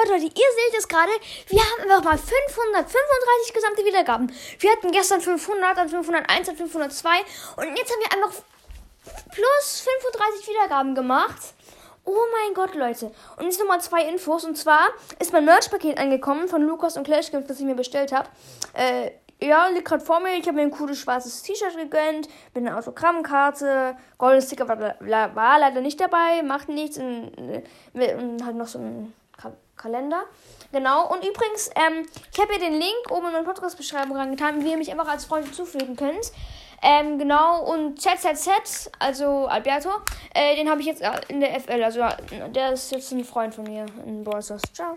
Gott, Leute, ihr seht es gerade. Wir haben einfach mal 535 gesamte Wiedergaben. Wir hatten gestern 500, dann 501, dann 502. Und jetzt haben wir einfach plus 35 Wiedergaben gemacht. Oh mein Gott, Leute. Und jetzt nochmal zwei Infos. Und zwar ist mein Merch-Paket angekommen von Lukas und Clash Games, das ich mir bestellt habe. Äh, ja, liegt gerade vor mir. Ich habe mir ein cooles schwarzes T-Shirt gegönnt mit einer Autogrammkarte. Golden Sticker war, war, leider nicht dabei, macht nichts. Und, und halt noch so ein Kalender. Genau. Und übrigens, ähm, ich habe hier den Link oben in meine Podcast-Beschreibung reingetan, wie ihr mich einfach als Freund hinzufügen könnt. Ähm, genau, und ZZZ, also Alberto, äh, den habe ich jetzt in der FL. Also der ist jetzt ein Freund von mir in Ballstars. Ciao.